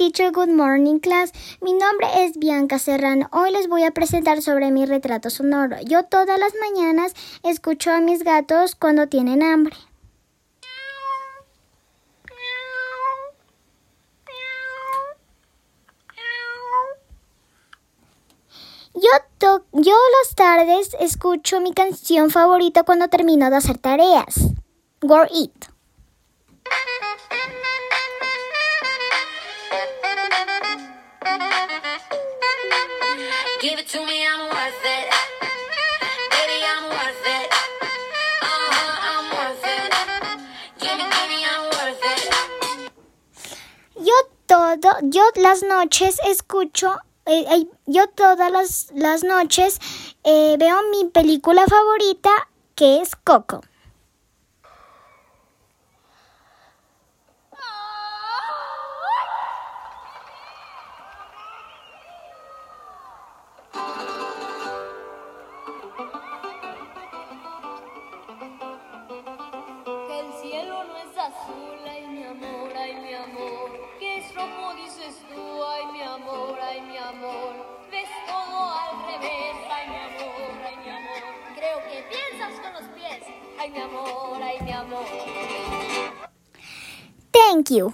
teacher. Good morning, class. Mi nombre es Bianca Serrano. Hoy les voy a presentar sobre mi retrato sonoro. Yo todas las mañanas escucho a mis gatos cuando tienen hambre. Yo, yo las tardes escucho mi canción favorita cuando termino de hacer tareas. Go Eat. Yo todo, yo las noches escucho, eh, eh, yo todas las, las noches eh, veo mi película favorita que es Coco. Azul, ay mi amor, ay mi amor. Que es rojo dices tú, ay mi amor, ay mi amor. Ves todo al revés, ay mi amor, ay mi amor. Creo que piensas con los pies, ay mi amor, ay mi amor. Thank you.